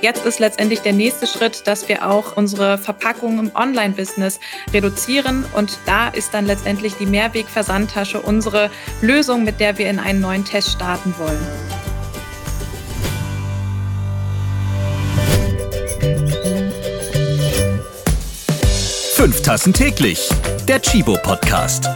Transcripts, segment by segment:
Jetzt ist letztendlich der nächste Schritt, dass wir auch unsere Verpackung im Online-Business reduzieren. Und da ist dann letztendlich die Mehrweg-Versandtasche unsere Lösung, mit der wir in einen neuen Test starten wollen. Fünf Tassen täglich. Der Chibo Podcast.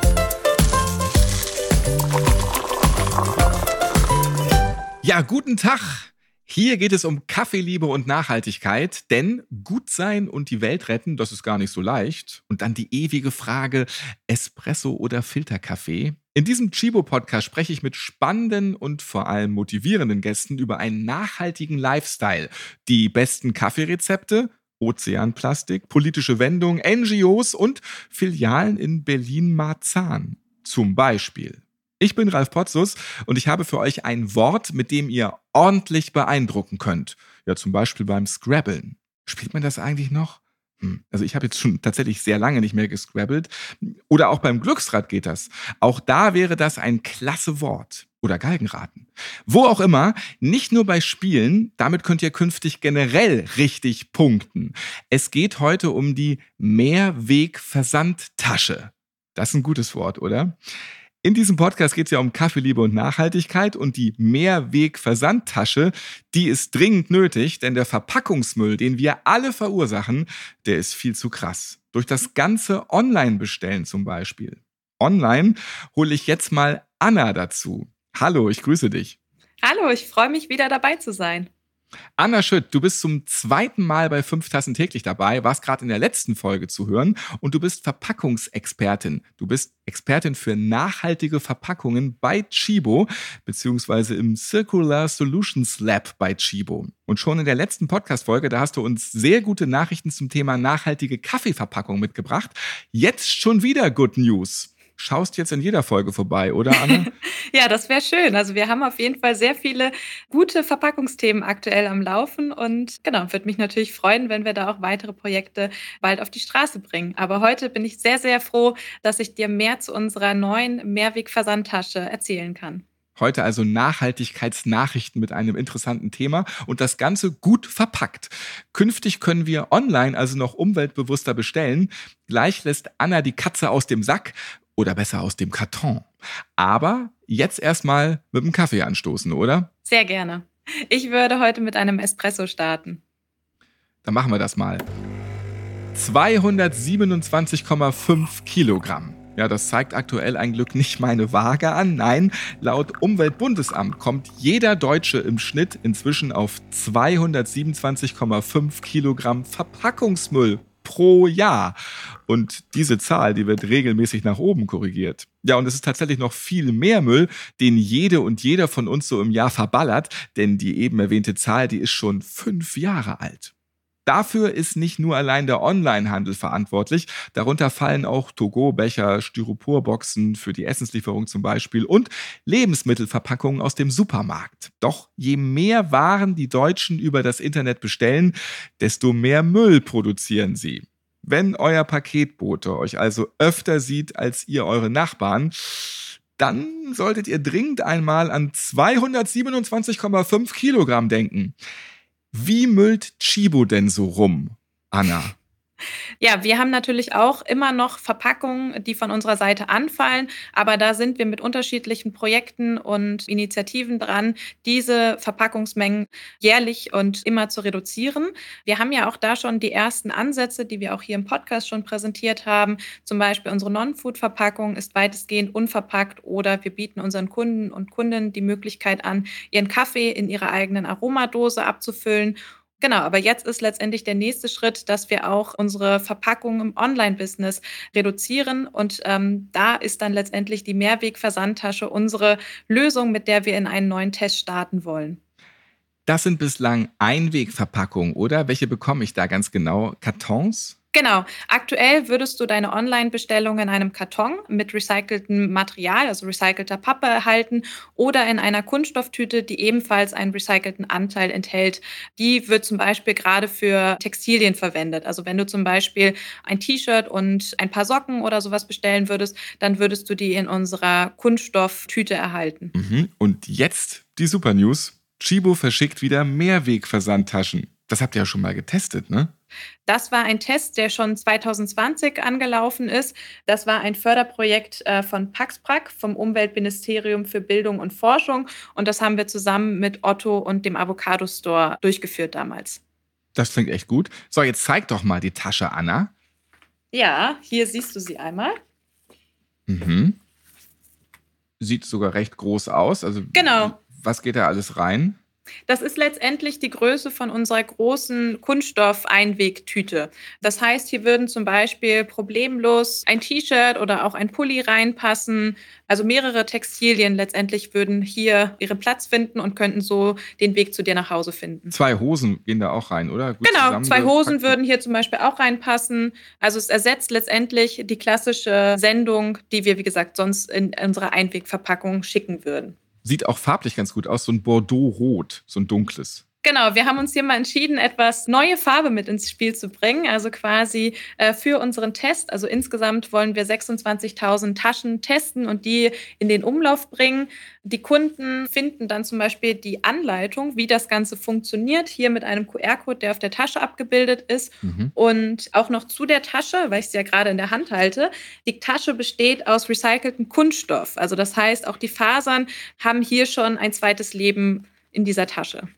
Ja, guten Tag. Hier geht es um Kaffeeliebe und Nachhaltigkeit, denn gut sein und die Welt retten, das ist gar nicht so leicht. Und dann die ewige Frage, Espresso oder Filterkaffee? In diesem Chibo-Podcast spreche ich mit spannenden und vor allem motivierenden Gästen über einen nachhaltigen Lifestyle, die besten Kaffeerezepte, Ozeanplastik, politische Wendungen, NGOs und Filialen in Berlin-Marzahn. Zum Beispiel. Ich bin Ralf Potzus und ich habe für euch ein Wort, mit dem ihr ordentlich beeindrucken könnt. Ja, zum Beispiel beim Scrabbeln. Spielt man das eigentlich noch? Hm. Also ich habe jetzt schon tatsächlich sehr lange nicht mehr gescrabbelt. Oder auch beim Glücksrad geht das. Auch da wäre das ein klasse Wort. Oder Galgenraten. Wo auch immer, nicht nur bei Spielen, damit könnt ihr künftig generell richtig punkten. Es geht heute um die Mehrweg-Versandtasche. Das ist ein gutes Wort, oder? In diesem Podcast geht es ja um Kaffeeliebe und Nachhaltigkeit und die Mehrweg-Versandtasche, die ist dringend nötig, denn der Verpackungsmüll, den wir alle verursachen, der ist viel zu krass. Durch das ganze Online-Bestellen zum Beispiel. Online hole ich jetzt mal Anna dazu. Hallo, ich grüße dich. Hallo, ich freue mich wieder dabei zu sein. Anna Schütt, du bist zum zweiten Mal bei Fünf Tassen täglich dabei, warst gerade in der letzten Folge zu hören und du bist Verpackungsexpertin. Du bist Expertin für nachhaltige Verpackungen bei Chibo, beziehungsweise im Circular Solutions Lab bei Chibo. Und schon in der letzten Podcast-Folge, da hast du uns sehr gute Nachrichten zum Thema nachhaltige Kaffeeverpackung mitgebracht. Jetzt schon wieder Good News schaust jetzt in jeder Folge vorbei, oder Anne? ja, das wäre schön. Also wir haben auf jeden Fall sehr viele gute Verpackungsthemen aktuell am Laufen und genau, würde mich natürlich freuen, wenn wir da auch weitere Projekte bald auf die Straße bringen. Aber heute bin ich sehr, sehr froh, dass ich dir mehr zu unserer neuen Mehrweg-Versandtasche erzählen kann. Heute also Nachhaltigkeitsnachrichten mit einem interessanten Thema und das Ganze gut verpackt. Künftig können wir online also noch umweltbewusster bestellen. Gleich lässt Anna die Katze aus dem Sack oder besser aus dem Karton. Aber jetzt erstmal mit dem Kaffee anstoßen, oder? Sehr gerne. Ich würde heute mit einem Espresso starten. Dann machen wir das mal. 227,5 Kilogramm. Ja, das zeigt aktuell ein Glück nicht meine Waage an. Nein, laut Umweltbundesamt kommt jeder Deutsche im Schnitt inzwischen auf 227,5 Kilogramm Verpackungsmüll pro Jahr. Und diese Zahl, die wird regelmäßig nach oben korrigiert. Ja, und es ist tatsächlich noch viel mehr Müll, den jede und jeder von uns so im Jahr verballert, denn die eben erwähnte Zahl, die ist schon fünf Jahre alt. Dafür ist nicht nur allein der Onlinehandel verantwortlich, darunter fallen auch Togo-Becher, Styroporboxen für die Essenslieferung zum Beispiel und Lebensmittelverpackungen aus dem Supermarkt. Doch je mehr Waren die Deutschen über das Internet bestellen, desto mehr Müll produzieren sie. Wenn euer Paketbote euch also öfter sieht als ihr eure Nachbarn, dann solltet ihr dringend einmal an 227,5 Kilogramm denken. Wie müllt Chibo denn so rum, Anna? Ja, wir haben natürlich auch immer noch Verpackungen, die von unserer Seite anfallen, aber da sind wir mit unterschiedlichen Projekten und Initiativen dran, diese Verpackungsmengen jährlich und immer zu reduzieren. Wir haben ja auch da schon die ersten Ansätze, die wir auch hier im Podcast schon präsentiert haben. Zum Beispiel unsere Non-Food-Verpackung ist weitestgehend unverpackt oder wir bieten unseren Kunden und Kundinnen die Möglichkeit an, ihren Kaffee in ihrer eigenen Aromadose abzufüllen Genau, aber jetzt ist letztendlich der nächste Schritt, dass wir auch unsere Verpackung im Online-Business reduzieren. Und ähm, da ist dann letztendlich die Mehrweg-Versandtasche unsere Lösung, mit der wir in einen neuen Test starten wollen. Das sind bislang Einwegverpackungen, oder? Welche bekomme ich da ganz genau? Kartons? Genau. Aktuell würdest du deine Online-Bestellung in einem Karton mit recyceltem Material, also recycelter Pappe erhalten oder in einer Kunststofftüte, die ebenfalls einen recycelten Anteil enthält. Die wird zum Beispiel gerade für Textilien verwendet. Also wenn du zum Beispiel ein T-Shirt und ein paar Socken oder sowas bestellen würdest, dann würdest du die in unserer Kunststofftüte erhalten. Mhm. Und jetzt die Super News. Chibo verschickt wieder Mehrwegversandtaschen. Das habt ihr ja schon mal getestet, ne? Das war ein Test, der schon 2020 angelaufen ist. Das war ein Förderprojekt äh, von Paxprack, vom Umweltministerium für Bildung und Forschung. Und das haben wir zusammen mit Otto und dem Avocado Store durchgeführt damals. Das klingt echt gut. So, jetzt zeig doch mal die Tasche, Anna. Ja, hier siehst du sie einmal. Mhm. Sieht sogar recht groß aus. Also, genau. Was geht da alles rein? Das ist letztendlich die Größe von unserer großen Kunststoff-Einwegtüte. Das heißt, hier würden zum Beispiel problemlos ein T-Shirt oder auch ein Pulli reinpassen. Also mehrere Textilien letztendlich würden hier ihren Platz finden und könnten so den Weg zu dir nach Hause finden. Zwei Hosen gehen da auch rein, oder? Gut genau, zwei Hosen würden hier zum Beispiel auch reinpassen. Also es ersetzt letztendlich die klassische Sendung, die wir, wie gesagt, sonst in unserer Einwegverpackung schicken würden. Sieht auch farblich ganz gut aus, so ein Bordeaux-Rot, so ein dunkles. Genau, wir haben uns hier mal entschieden, etwas neue Farbe mit ins Spiel zu bringen. Also quasi äh, für unseren Test. Also insgesamt wollen wir 26.000 Taschen testen und die in den Umlauf bringen. Die Kunden finden dann zum Beispiel die Anleitung, wie das Ganze funktioniert, hier mit einem QR-Code, der auf der Tasche abgebildet ist. Mhm. Und auch noch zu der Tasche, weil ich sie ja gerade in der Hand halte, die Tasche besteht aus recyceltem Kunststoff. Also das heißt, auch die Fasern haben hier schon ein zweites Leben in dieser Tasche.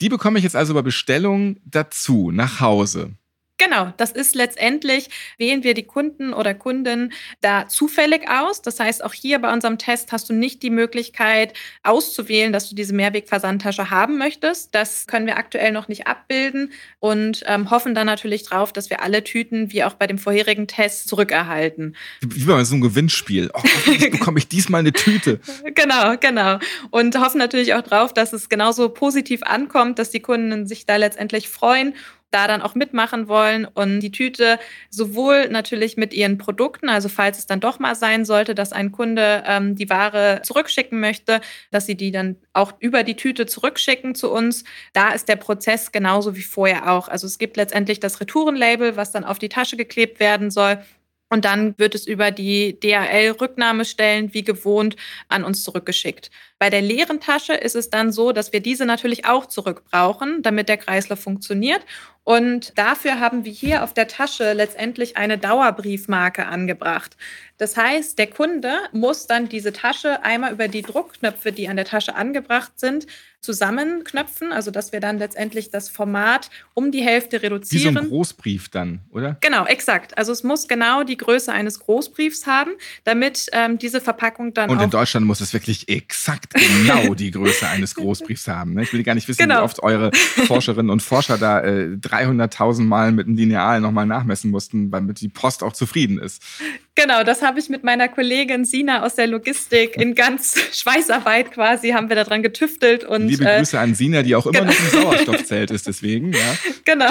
Die bekomme ich jetzt also bei Bestellung dazu, nach Hause. Genau, das ist letztendlich, wählen wir die Kunden oder Kunden da zufällig aus. Das heißt, auch hier bei unserem Test hast du nicht die Möglichkeit auszuwählen, dass du diese Mehrwegversandtasche haben möchtest. Das können wir aktuell noch nicht abbilden und ähm, hoffen dann natürlich drauf, dass wir alle Tüten, wie auch bei dem vorherigen Test, zurückerhalten. Wie bei so einem Gewinnspiel. Oh, bekomme ich diesmal eine Tüte. genau, genau. Und hoffen natürlich auch drauf, dass es genauso positiv ankommt, dass die Kunden sich da letztendlich freuen da dann auch mitmachen wollen und die Tüte sowohl natürlich mit ihren Produkten, also falls es dann doch mal sein sollte, dass ein Kunde ähm, die Ware zurückschicken möchte, dass sie die dann auch über die Tüte zurückschicken zu uns. Da ist der Prozess genauso wie vorher auch. Also es gibt letztendlich das Retourenlabel, was dann auf die Tasche geklebt werden soll. Und dann wird es über die DHL-Rücknahmestellen wie gewohnt an uns zurückgeschickt. Bei der leeren Tasche ist es dann so, dass wir diese natürlich auch zurückbrauchen, damit der Kreislauf funktioniert. Und dafür haben wir hier auf der Tasche letztendlich eine Dauerbriefmarke angebracht. Das heißt, der Kunde muss dann diese Tasche einmal über die Druckknöpfe, die an der Tasche angebracht sind, zusammenknöpfen, also dass wir dann letztendlich das Format um die Hälfte reduzieren. Wie so ein Großbrief dann, oder? Genau, exakt. Also es muss genau die Größe eines Großbriefs haben, damit ähm, diese Verpackung dann Und in Deutschland muss es wirklich exakt genau die Größe eines Großbriefs haben. Ne? Ich will gar nicht wissen, genau. wie oft eure Forscherinnen und Forscher da äh, 300.000 Mal mit einem Lineal nochmal nachmessen mussten, damit die Post auch zufrieden ist. Genau, das habe ich mit meiner Kollegin Sina aus der Logistik in ganz Schweißarbeit quasi, haben wir daran getüftelt. Und, Liebe äh, Grüße äh, an Sina, die auch immer genau. noch im Sauerstoffzelt ist, deswegen. Ja. Genau,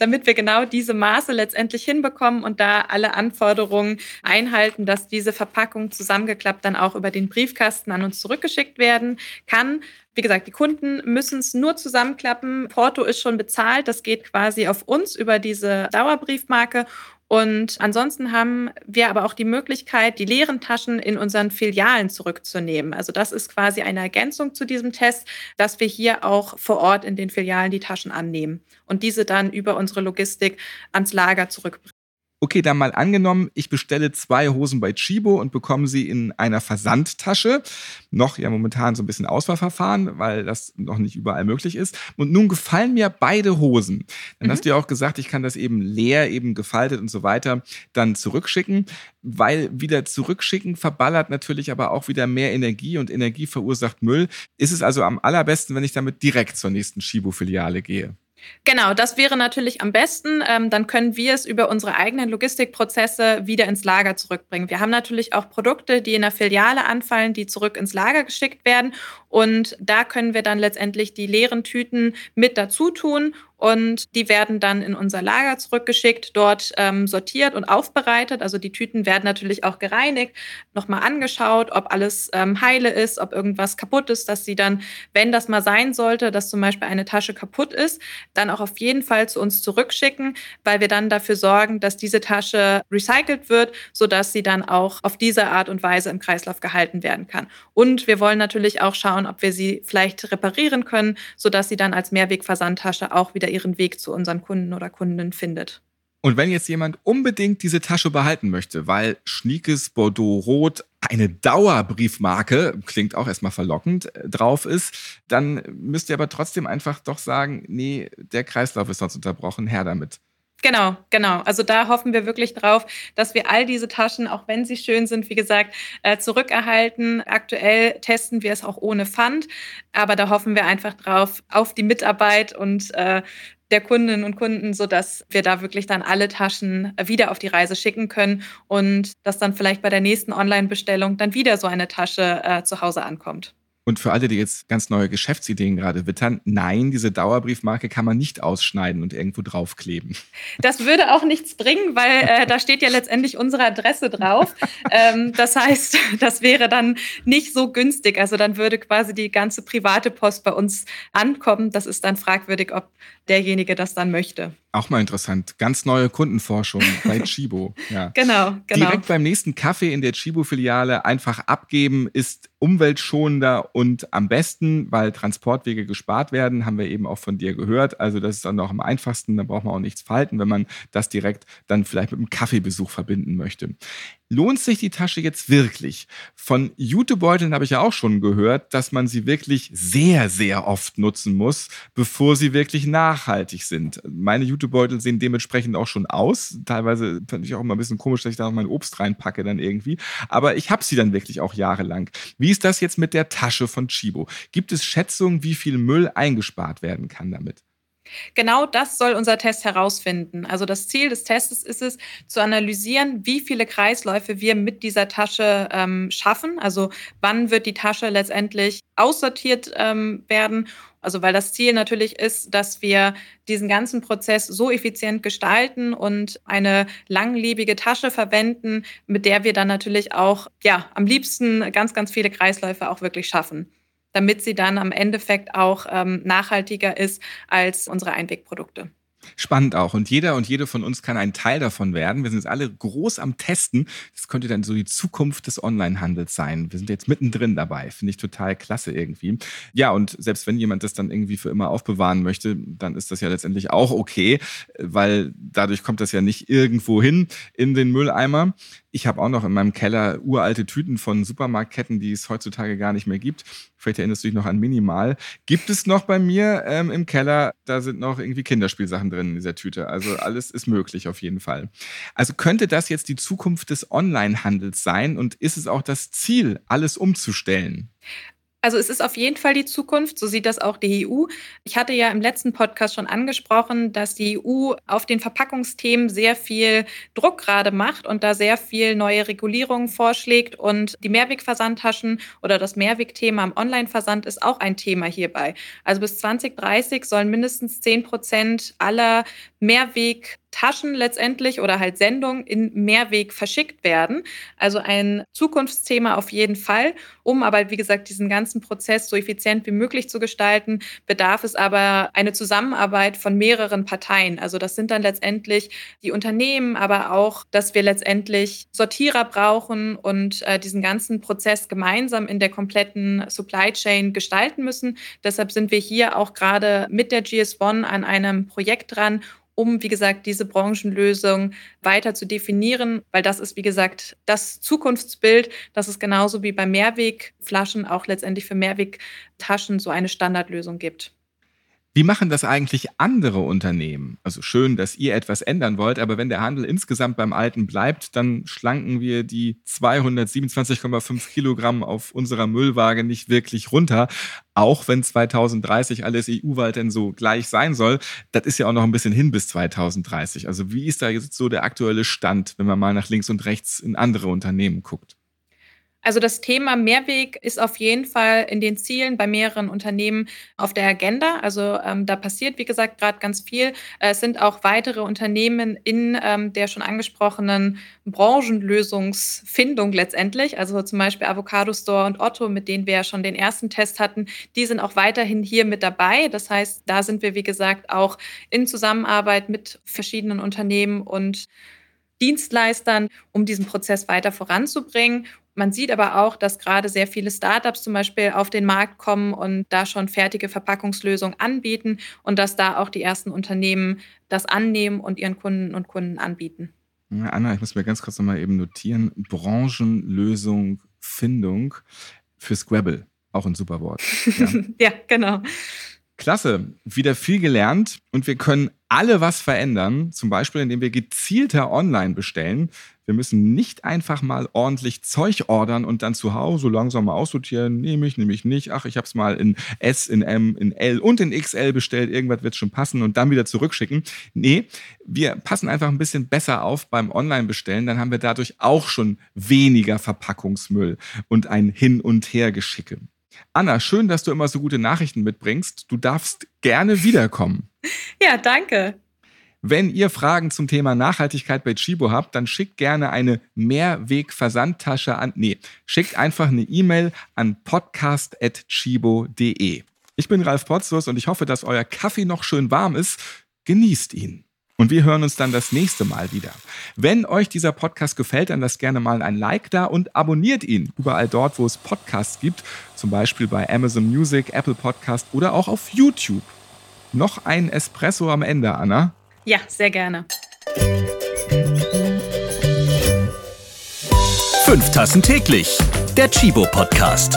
damit wir genau diese Maße letztendlich hinbekommen und da alle Anforderungen einhalten, dass diese Verpackung zusammengeklappt dann auch über den Briefkasten an uns zurückgeschickt werden kann. Wie gesagt, die Kunden müssen es nur zusammenklappen. Porto ist schon bezahlt. Das geht quasi auf uns über diese Dauerbriefmarke. Und ansonsten haben wir aber auch die Möglichkeit, die leeren Taschen in unseren Filialen zurückzunehmen. Also das ist quasi eine Ergänzung zu diesem Test, dass wir hier auch vor Ort in den Filialen die Taschen annehmen und diese dann über unsere Logistik ans Lager zurückbringen. Okay, dann mal angenommen, ich bestelle zwei Hosen bei Chibo und bekomme sie in einer Versandtasche. Noch ja momentan so ein bisschen Auswahlverfahren, weil das noch nicht überall möglich ist. Und nun gefallen mir beide Hosen. Dann mhm. hast du ja auch gesagt, ich kann das eben leer, eben gefaltet und so weiter dann zurückschicken, weil wieder zurückschicken verballert natürlich aber auch wieder mehr Energie und Energie verursacht Müll. Ist es also am allerbesten, wenn ich damit direkt zur nächsten Chibo-Filiale gehe? Genau, das wäre natürlich am besten. Ähm, dann können wir es über unsere eigenen Logistikprozesse wieder ins Lager zurückbringen. Wir haben natürlich auch Produkte, die in der Filiale anfallen, die zurück ins Lager geschickt werden. Und da können wir dann letztendlich die leeren Tüten mit dazu tun und die werden dann in unser Lager zurückgeschickt, dort ähm, sortiert und aufbereitet. Also die Tüten werden natürlich auch gereinigt, nochmal angeschaut, ob alles ähm, heile ist, ob irgendwas kaputt ist, dass sie dann, wenn das mal sein sollte, dass zum Beispiel eine Tasche kaputt ist, dann auch auf jeden Fall zu uns zurückschicken, weil wir dann dafür sorgen, dass diese Tasche recycelt wird, sodass sie dann auch auf diese Art und Weise im Kreislauf gehalten werden kann. Und wir wollen natürlich auch schauen, ob wir sie vielleicht reparieren können, sodass sie dann als Mehrwegversandtasche auch wieder wieder ihren Weg zu unseren Kunden oder Kundinnen findet. Und wenn jetzt jemand unbedingt diese Tasche behalten möchte, weil Schniekes Bordeaux Rot eine Dauerbriefmarke, klingt auch erstmal verlockend, äh, drauf ist, dann müsst ihr aber trotzdem einfach doch sagen, nee, der Kreislauf ist sonst unterbrochen, her damit. Genau, genau. Also da hoffen wir wirklich drauf, dass wir all diese Taschen, auch wenn sie schön sind, wie gesagt, äh, zurückerhalten. Aktuell testen wir es auch ohne Pfand, aber da hoffen wir einfach drauf auf die Mitarbeit und äh, der Kundinnen und Kunden, sodass wir da wirklich dann alle Taschen wieder auf die Reise schicken können und dass dann vielleicht bei der nächsten Online-Bestellung dann wieder so eine Tasche äh, zu Hause ankommt. Und für alle, die jetzt ganz neue Geschäftsideen gerade wittern, nein, diese Dauerbriefmarke kann man nicht ausschneiden und irgendwo draufkleben. Das würde auch nichts bringen, weil äh, da steht ja letztendlich unsere Adresse drauf. ähm, das heißt, das wäre dann nicht so günstig. Also dann würde quasi die ganze private Post bei uns ankommen. Das ist dann fragwürdig, ob derjenige das dann möchte. Auch mal interessant. Ganz neue Kundenforschung bei Chibo. Ja. Genau, genau. Direkt beim nächsten Kaffee in der Chibo-Filiale einfach abgeben ist umweltschonender und am besten, weil Transportwege gespart werden, haben wir eben auch von dir gehört. Also das ist dann auch am einfachsten, da braucht man auch nichts falten, wenn man das direkt dann vielleicht mit einem Kaffeebesuch verbinden möchte lohnt sich die Tasche jetzt wirklich? Von Jutebeuteln habe ich ja auch schon gehört, dass man sie wirklich sehr, sehr oft nutzen muss, bevor sie wirklich nachhaltig sind. Meine Jutebeutel sehen dementsprechend auch schon aus. Teilweise fand ich auch immer ein bisschen komisch, dass ich da noch mein Obst reinpacke dann irgendwie. Aber ich habe sie dann wirklich auch jahrelang. Wie ist das jetzt mit der Tasche von Chibo? Gibt es Schätzungen, wie viel Müll eingespart werden kann damit? Genau das soll unser Test herausfinden. Also das Ziel des Tests ist es, zu analysieren, wie viele Kreisläufe wir mit dieser Tasche ähm, schaffen. Also wann wird die Tasche letztendlich aussortiert ähm, werden. Also weil das Ziel natürlich ist, dass wir diesen ganzen Prozess so effizient gestalten und eine langlebige Tasche verwenden, mit der wir dann natürlich auch ja am liebsten ganz, ganz viele Kreisläufe auch wirklich schaffen damit sie dann am Endeffekt auch ähm, nachhaltiger ist als unsere Einwegprodukte. Spannend auch. Und jeder und jede von uns kann ein Teil davon werden. Wir sind jetzt alle groß am Testen. Das könnte dann so die Zukunft des Onlinehandels sein. Wir sind jetzt mittendrin dabei. Finde ich total klasse irgendwie. Ja, und selbst wenn jemand das dann irgendwie für immer aufbewahren möchte, dann ist das ja letztendlich auch okay, weil dadurch kommt das ja nicht irgendwo hin in den Mülleimer. Ich habe auch noch in meinem Keller uralte Tüten von Supermarktketten, die es heutzutage gar nicht mehr gibt. Vielleicht erinnerst du dich noch an Minimal. Gibt es noch bei mir ähm, im Keller, da sind noch irgendwie Kinderspielsachen drin in dieser Tüte. Also alles ist möglich auf jeden Fall. Also könnte das jetzt die Zukunft des Onlinehandels sein und ist es auch das Ziel, alles umzustellen? Also es ist auf jeden Fall die Zukunft, so sieht das auch die EU. Ich hatte ja im letzten Podcast schon angesprochen, dass die EU auf den Verpackungsthemen sehr viel Druck gerade macht und da sehr viel neue Regulierungen vorschlägt. Und die Mehrwegversandtaschen oder das Mehrwegthema am Online-Versand ist auch ein Thema hierbei. Also bis 2030 sollen mindestens 10 Prozent aller Mehrweg Taschen letztendlich oder halt Sendungen in Mehrweg verschickt werden. Also ein Zukunftsthema auf jeden Fall. Um aber, wie gesagt, diesen ganzen Prozess so effizient wie möglich zu gestalten, bedarf es aber eine Zusammenarbeit von mehreren Parteien. Also das sind dann letztendlich die Unternehmen, aber auch, dass wir letztendlich Sortierer brauchen und äh, diesen ganzen Prozess gemeinsam in der kompletten Supply Chain gestalten müssen. Deshalb sind wir hier auch gerade mit der GS1 an einem Projekt dran, um, wie gesagt, diese Branchenlösung weiter zu definieren, weil das ist, wie gesagt, das Zukunftsbild, dass es genauso wie bei Mehrwegflaschen auch letztendlich für Mehrwegtaschen so eine Standardlösung gibt. Wie machen das eigentlich andere Unternehmen? Also schön, dass ihr etwas ändern wollt, aber wenn der Handel insgesamt beim Alten bleibt, dann schlanken wir die 227,5 Kilogramm auf unserer Müllwaage nicht wirklich runter. Auch wenn 2030 alles EU-weit denn so gleich sein soll, das ist ja auch noch ein bisschen hin bis 2030. Also wie ist da jetzt so der aktuelle Stand, wenn man mal nach links und rechts in andere Unternehmen guckt? Also das Thema Mehrweg ist auf jeden Fall in den Zielen bei mehreren Unternehmen auf der Agenda. Also ähm, da passiert, wie gesagt, gerade ganz viel. Äh, es sind auch weitere Unternehmen in ähm, der schon angesprochenen Branchenlösungsfindung letztendlich. Also zum Beispiel Avocado Store und Otto, mit denen wir ja schon den ersten Test hatten, die sind auch weiterhin hier mit dabei. Das heißt, da sind wir, wie gesagt, auch in Zusammenarbeit mit verschiedenen Unternehmen und Dienstleistern, um diesen Prozess weiter voranzubringen. Man sieht aber auch, dass gerade sehr viele Startups zum Beispiel auf den Markt kommen und da schon fertige Verpackungslösungen anbieten und dass da auch die ersten Unternehmen das annehmen und ihren Kunden und Kunden anbieten. Anna, ich muss mir ganz kurz nochmal eben notieren. Branchenlösung Findung für Scrabble. Auch ein super Wort. Ja, ja genau. Klasse, wieder viel gelernt und wir können alle was verändern, zum Beispiel indem wir gezielter online bestellen. Wir müssen nicht einfach mal ordentlich Zeug ordern und dann zu Hause langsam mal aussortieren, nehme ich, nehme ich nicht, ach, ich habe es mal in S, in M, in L und in XL bestellt, irgendwas wird schon passen und dann wieder zurückschicken. Nee, wir passen einfach ein bisschen besser auf beim Online-Bestellen, dann haben wir dadurch auch schon weniger Verpackungsmüll und ein Hin- und Hergeschicke. Anna, schön, dass du immer so gute Nachrichten mitbringst. Du darfst gerne wiederkommen. Ja, danke. Wenn ihr Fragen zum Thema Nachhaltigkeit bei Chibo habt, dann schickt gerne eine Mehrweg-Versandtasche an. Nee, schickt einfach eine E-Mail an podcast.chibo.de. Ich bin Ralf Potzus und ich hoffe, dass euer Kaffee noch schön warm ist. Genießt ihn. Und wir hören uns dann das nächste Mal wieder. Wenn euch dieser Podcast gefällt, dann lasst gerne mal ein Like da und abonniert ihn überall dort, wo es Podcasts gibt, zum Beispiel bei Amazon Music, Apple Podcast oder auch auf YouTube. Noch ein Espresso am Ende, Anna. Ja, sehr gerne. Fünf Tassen täglich. Der Chibo Podcast.